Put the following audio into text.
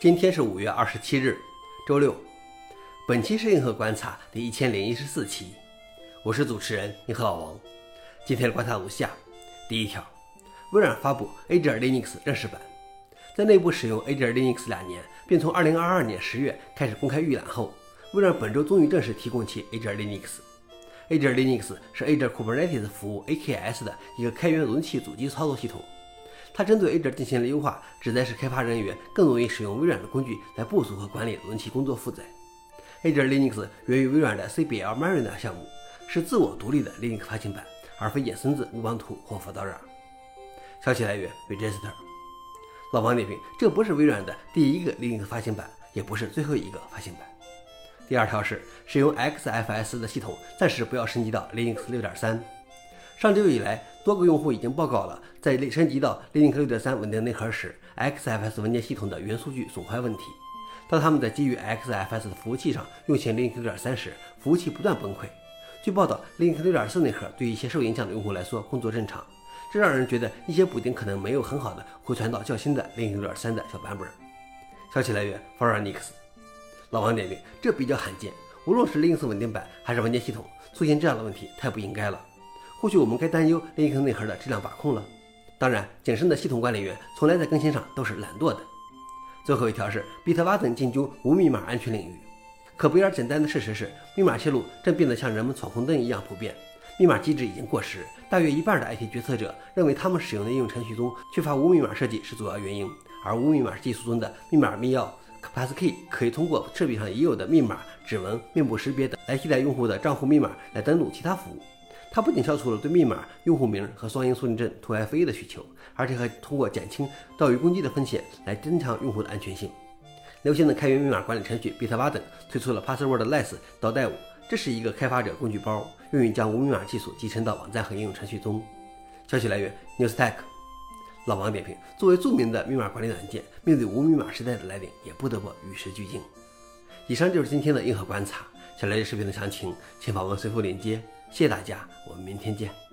今天是五月二十七日，周六。本期是硬核观察第一千零一十四期，我是主持人硬核老王。今天的观察如下：第一条，微软发布 A 点 Linux 正式版，在内部使用 A 点 Linux 两年，并从二零二二年十月开始公开预览后，微软本周终于正式提供其 A 点 Linux。A 点 Linux 是 A 点 Kubernetes 服务 AKS 的一个开源容器主机操作系统。它针对 A 点进行了优化，旨在使开发人员更容易使用微软的工具来部署和管理容器工作负载。A 点 Linux 源于微软的 CBL Mariner 项目，是自我独立的 Linux 发行版，而非衍生自乌邦图或 Fedora。消息来源：Register。老王点评：这不是微软的第一个 Linux 发行版，也不是最后一个发行版。第二条是使用 XFS 的系统暂时不要升级到 Linux 6.3。上周以来，多个用户已经报告了在升级到 Linux 6.3稳定内核时，XFS 文件系统的元数据损坏问题。当他们在基于 XFS 的服务器上运行 Linux 6.3时，服务器不断崩溃。据报道，Linux 6.4内核对一些受影响的用户来说工作正常，这让人觉得一些补丁可能没有很好的回传到较新的 Linux 6.3的小版本。消息来源 f o r u n i x 老王点评：这比较罕见，无论是 Linux 稳定版还是文件系统，出现这样的问题太不应该了。或许我们该担忧 Linux 内核的质量把控了。当然，谨慎的系统管理员从来在更新上都是懒惰的。最后一条是，Bitva 等进军无密码安全领域。可不而简单的事实是，密码泄露正变得像人们闯红灯一样普遍。密码机制已经过时，大约一半的 IT 决策者认为他们使用的应用程序中缺乏无密码设计是主要原因。而无密码技术中的密码密钥 Passkey 可以通过设备上已有的密码、指纹、面部识别等来替代用户的账户密码来登录其他服务。它不仅消除了对密码、用户名和双因素认证 2FA 的需求，而且还通过减轻盗鱼攻击的风险来增强用户的安全性。流行的开源密码管理程序 Bitwarden 推出了 Passwordless 倒带五，这是一个开发者工具包，用于将无密码技术集成到网站和应用程序中。消息来源：Newstack。老王点评：作为著名的密码管理软件，面对无密码时代的来临，也不得不与时俱进。以上就是今天的硬核观察。想了解视频的详情，请访问随后链接。谢谢大家，我们明天见。